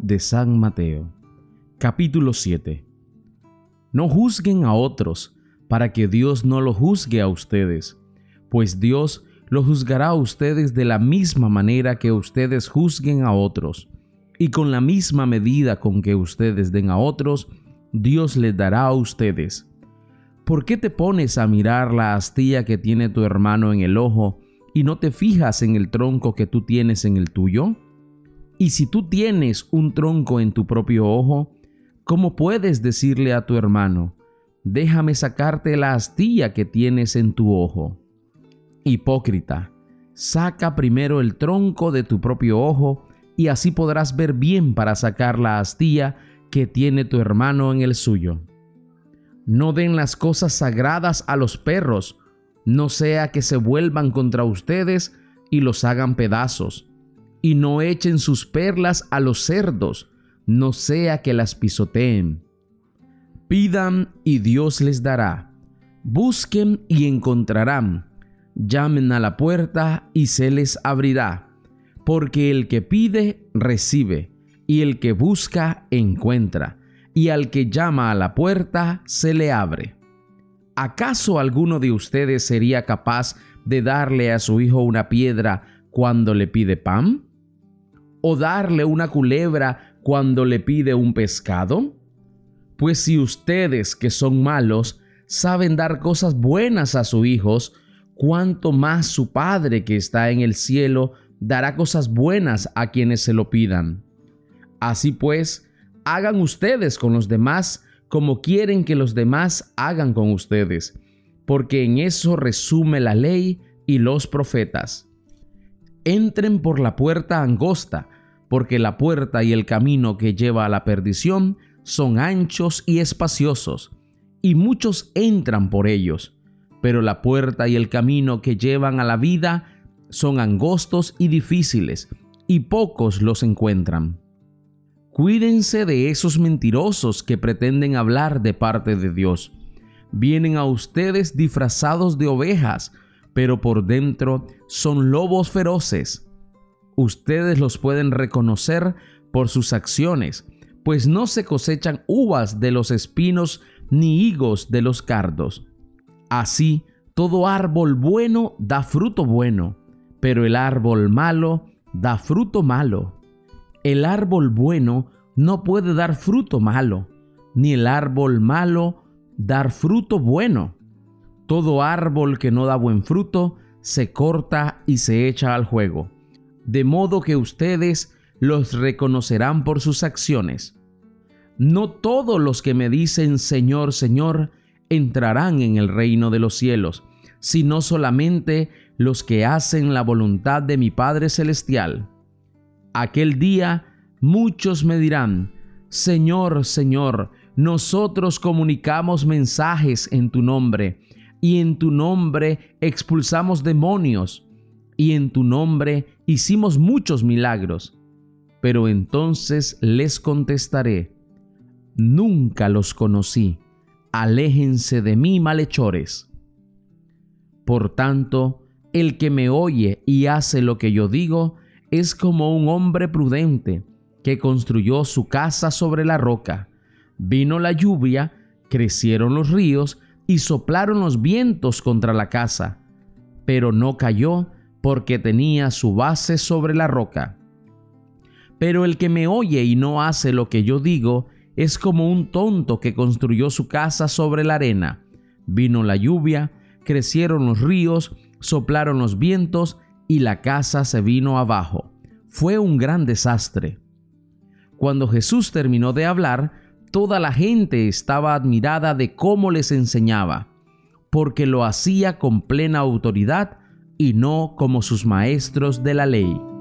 de San Mateo, capítulo 7. No juzguen a otros, para que Dios no lo juzgue a ustedes, pues Dios lo juzgará a ustedes de la misma manera que ustedes juzguen a otros, y con la misma medida con que ustedes den a otros, Dios les dará a ustedes. ¿Por qué te pones a mirar la astilla que tiene tu hermano en el ojo y no te fijas en el tronco que tú tienes en el tuyo? Y si tú tienes un tronco en tu propio ojo, ¿cómo puedes decirle a tu hermano, déjame sacarte la astilla que tienes en tu ojo? Hipócrita, saca primero el tronco de tu propio ojo y así podrás ver bien para sacar la astilla que tiene tu hermano en el suyo. No den las cosas sagradas a los perros, no sea que se vuelvan contra ustedes y los hagan pedazos y no echen sus perlas a los cerdos, no sea que las pisoteen. Pidan y Dios les dará. Busquen y encontrarán. Llamen a la puerta y se les abrirá. Porque el que pide, recibe, y el que busca, encuentra, y al que llama a la puerta, se le abre. ¿Acaso alguno de ustedes sería capaz de darle a su hijo una piedra cuando le pide pan? O darle una culebra cuando le pide un pescado? Pues si ustedes que son malos saben dar cosas buenas a sus hijos, cuánto más su Padre que está en el cielo dará cosas buenas a quienes se lo pidan. Así pues, hagan ustedes con los demás como quieren que los demás hagan con ustedes, porque en eso resume la ley y los profetas. Entren por la puerta angosta, porque la puerta y el camino que lleva a la perdición son anchos y espaciosos, y muchos entran por ellos. Pero la puerta y el camino que llevan a la vida son angostos y difíciles, y pocos los encuentran. Cuídense de esos mentirosos que pretenden hablar de parte de Dios. Vienen a ustedes disfrazados de ovejas, pero por dentro son lobos feroces ustedes los pueden reconocer por sus acciones, pues no se cosechan uvas de los espinos ni higos de los cardos. Así, todo árbol bueno da fruto bueno, pero el árbol malo da fruto malo. El árbol bueno no puede dar fruto malo, ni el árbol malo dar fruto bueno. Todo árbol que no da buen fruto se corta y se echa al juego de modo que ustedes los reconocerán por sus acciones. No todos los que me dicen Señor, Señor, entrarán en el reino de los cielos, sino solamente los que hacen la voluntad de mi Padre Celestial. Aquel día muchos me dirán, Señor, Señor, nosotros comunicamos mensajes en tu nombre, y en tu nombre expulsamos demonios, y en tu nombre hicimos muchos milagros. Pero entonces les contestaré, nunca los conocí, aléjense de mí malhechores. Por tanto, el que me oye y hace lo que yo digo es como un hombre prudente que construyó su casa sobre la roca. Vino la lluvia, crecieron los ríos y soplaron los vientos contra la casa, pero no cayó porque tenía su base sobre la roca. Pero el que me oye y no hace lo que yo digo es como un tonto que construyó su casa sobre la arena. Vino la lluvia, crecieron los ríos, soplaron los vientos y la casa se vino abajo. Fue un gran desastre. Cuando Jesús terminó de hablar, toda la gente estaba admirada de cómo les enseñaba, porque lo hacía con plena autoridad y no como sus maestros de la ley.